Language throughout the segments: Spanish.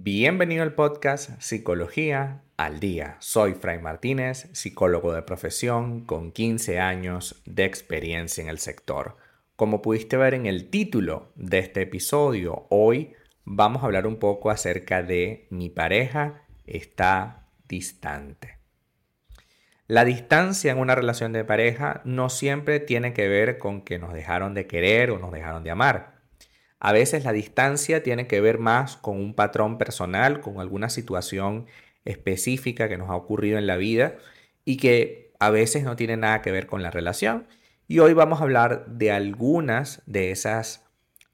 Bienvenido al podcast Psicología al Día. Soy Fray Martínez, psicólogo de profesión con 15 años de experiencia en el sector. Como pudiste ver en el título de este episodio, hoy vamos a hablar un poco acerca de mi pareja está distante. La distancia en una relación de pareja no siempre tiene que ver con que nos dejaron de querer o nos dejaron de amar. A veces la distancia tiene que ver más con un patrón personal, con alguna situación específica que nos ha ocurrido en la vida y que a veces no tiene nada que ver con la relación. Y hoy vamos a hablar de algunas de esas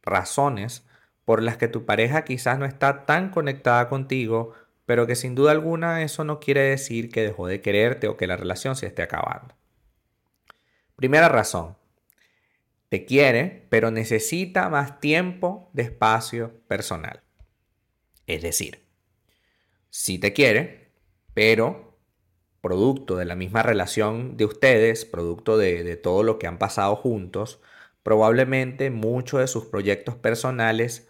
razones por las que tu pareja quizás no está tan conectada contigo, pero que sin duda alguna eso no quiere decir que dejó de quererte o que la relación se esté acabando. Primera razón, te quiere, pero necesita más tiempo de espacio personal. Es decir, sí te quiere, pero producto de la misma relación de ustedes, producto de, de todo lo que han pasado juntos, probablemente muchos de sus proyectos personales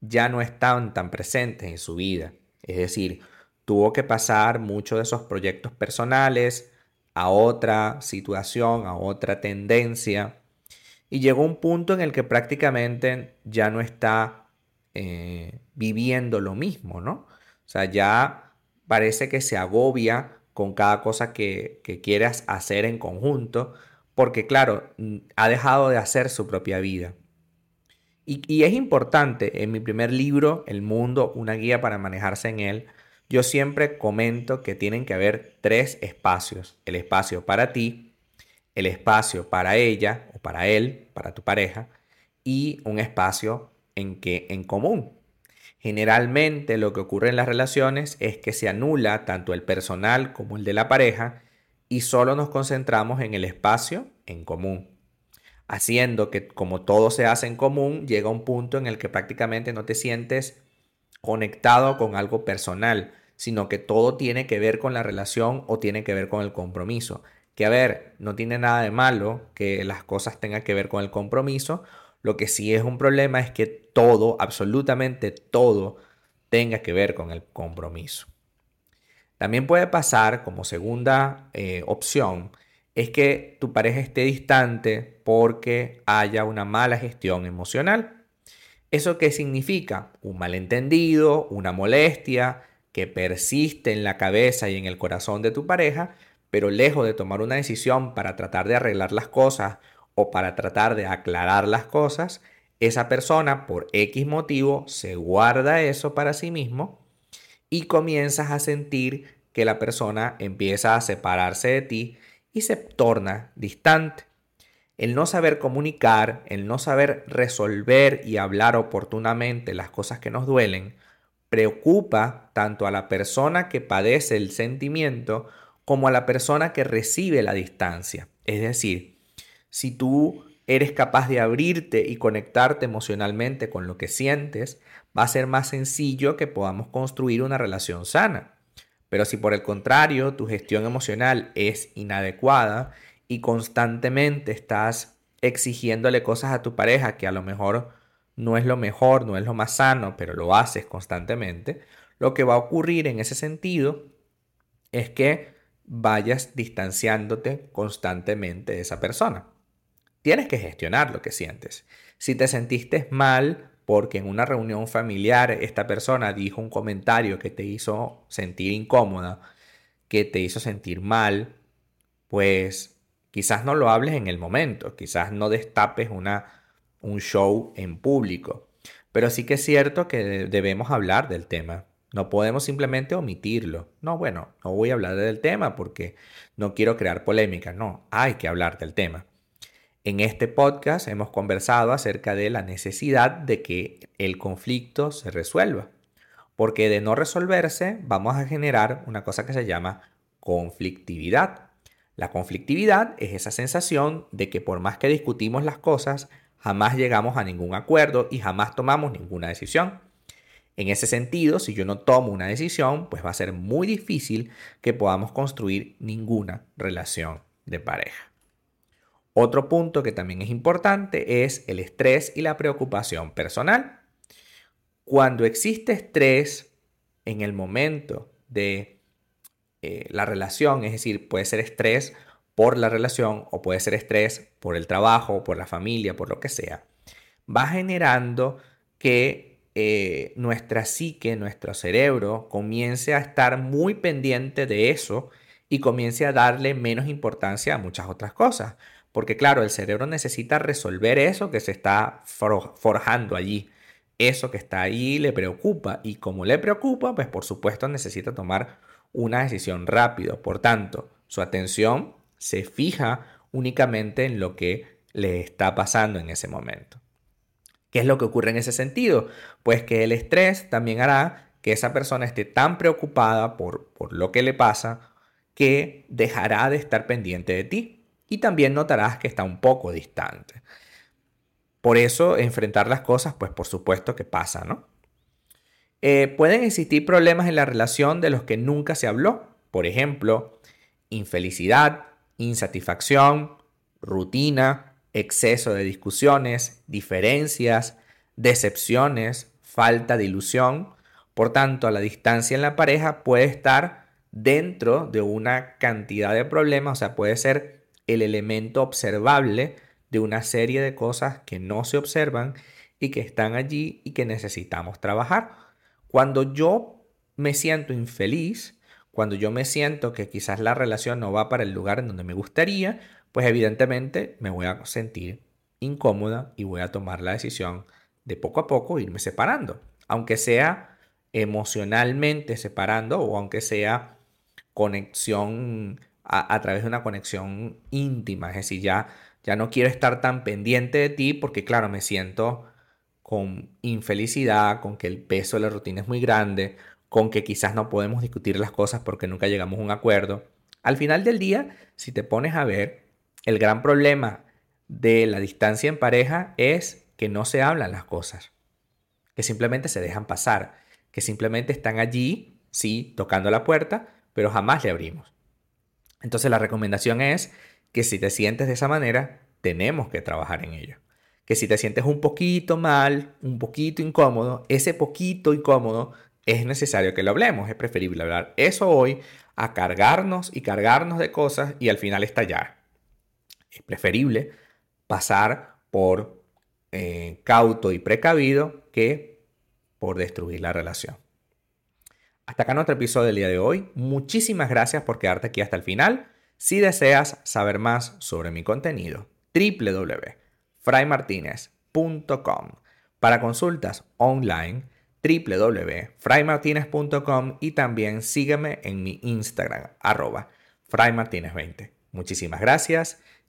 ya no estaban tan presentes en su vida. Es decir, tuvo que pasar muchos de esos proyectos personales a otra situación, a otra tendencia, y llegó un punto en el que prácticamente ya no está eh, viviendo lo mismo, ¿no? O sea, ya parece que se agobia con cada cosa que, quieras hacer en conjunto, porque claro, ha dejado de hacer su propia vida. Y, es importante, en mi primer libro, El Mundo, una guía para manejarse en él, yo siempre comento que tienen que haber tres espacios. El espacio para ti, el espacio para ella o para él, para tu pareja, y un espacio en que en común. Generalmente lo que ocurre en las relaciones es que se anula tanto el personal como el de la pareja y solo nos concentramos en el espacio en común. Haciendo que como todo se hace en común, llega un punto en el que prácticamente no te sientes conectado con algo personal, sino que todo tiene que ver con la relación o tiene que ver con el compromiso. Que a ver, no tiene nada de malo que las cosas tengan que ver con el compromiso, lo que sí es un problema es que todo, absolutamente todo, tenga que ver con el compromiso. También puede pasar, como segunda eh, opción, es que tu pareja esté distante porque haya una mala gestión emocional. ¿Eso qué significa? Un malentendido, una molestia que persiste en la cabeza y en el corazón de tu pareja, pero lejos de tomar una decisión para tratar de arreglar las cosas o para tratar de aclarar las cosas, esa persona por X motivo se guarda eso para sí mismo y comienzas a sentir que la persona empieza a separarse de ti y se torna distante. El no saber comunicar, el no saber resolver y hablar oportunamente las cosas que nos duelen, preocupa tanto a la persona que padece el sentimiento como a la persona que recibe la distancia. Es decir, si tú eres capaz de abrirte y conectarte emocionalmente con lo que sientes, va a ser más sencillo que podamos construir una relación sana. Pero si por el contrario tu gestión emocional es inadecuada y constantemente estás exigiéndole cosas a tu pareja que a lo mejor no es lo mejor, no es lo más sano, pero lo haces constantemente, lo que va a ocurrir en ese sentido es que vayas distanciándote constantemente de esa persona. Tienes que gestionar lo que sientes. Si te sentiste mal porque en una reunión familiar esta persona dijo un comentario que te hizo sentir incómoda, que te hizo sentir mal, pues quizás no lo hables en el momento, quizás no destapes una, un show en público, pero sí que es cierto que debemos hablar del tema. No podemos simplemente omitirlo. No, bueno, no voy a hablar del tema porque no quiero crear polémica. No, hay que hablar del tema. En este podcast hemos conversado acerca de la necesidad de que el conflicto se resuelva, porque de no resolverse vamos a generar una cosa que se llama conflictividad. La conflictividad es esa sensación de que por más que discutimos las cosas, jamás llegamos a ningún acuerdo y jamás tomamos ninguna decisión. En ese sentido, si yo no tomo una decisión, pues va a ser muy difícil que podamos construir ninguna relación de pareja. Otro punto que también es importante es el estrés y la preocupación personal. Cuando existe estrés en el momento de eh, la relación, es decir, puede ser estrés por la relación o puede ser estrés por el trabajo, por la familia, por lo que sea, va generando que eh, nuestra psique, nuestro cerebro comience a estar muy pendiente de eso y comience a darle menos importancia a muchas otras cosas. Porque claro, el cerebro necesita resolver eso que se está forjando allí. Eso que está ahí le preocupa y como le preocupa, pues por supuesto necesita tomar una decisión rápido. Por tanto, su atención se fija únicamente en lo que le está pasando en ese momento. ¿Qué es lo que ocurre en ese sentido? Pues que el estrés también hará que esa persona esté tan preocupada por, por lo que le pasa que dejará de estar pendiente de ti y también notarás que está un poco distante. Por eso enfrentar las cosas, pues por supuesto que pasa, ¿no? Eh, pueden existir problemas en la relación de los que nunca se habló. Por ejemplo, infelicidad, insatisfacción, rutina, exceso de discusiones, diferencias, decepciones, falta de ilusión. Por tanto, la distancia en la pareja puede estar dentro de una cantidad de problemas, o sea, puede ser el elemento observable de una serie de cosas que no se observan y que están allí y que necesitamos trabajar. Cuando yo me siento infeliz, cuando yo me siento que quizás la relación no va para el lugar en donde me gustaría, pues evidentemente me voy a sentir incómoda y voy a tomar la decisión de poco a poco irme separando, aunque sea emocionalmente separando o aunque sea conexión a, través de una conexión íntima, es decir, ya, ya no quiero estar tan pendiente de ti porque claro, me siento con infelicidad, con que el peso de la rutina es muy grande, con que quizás no podemos discutir las cosas porque nunca llegamos a un acuerdo. Al final del día, si te pones a ver, el gran problema de la distancia en pareja es que no se hablan las cosas, que simplemente se dejan pasar, que simplemente están allí, sí, tocando la puerta, pero jamás le abrimos. Entonces la recomendación es que si te sientes de esa manera, tenemos que trabajar en ello. Que si te sientes un poquito mal, un poquito incómodo, ese poquito incómodo es necesario que lo hablemos. Es preferible hablar eso hoy a cargarnos y cargarnos de cosas y al final estallar. Es preferible pasar por eh, cauto y precavido que por destruir la relación. Hasta acá nuestro episodio del día de hoy. Muchísimas gracias por quedarte aquí hasta el final. Si deseas saber más sobre mi contenido, www.fraymartinez.com. Para consultas online, www.fraymartinez.com y también sígueme en mi Instagram, arroba fraymartinez20. Muchísimas gracias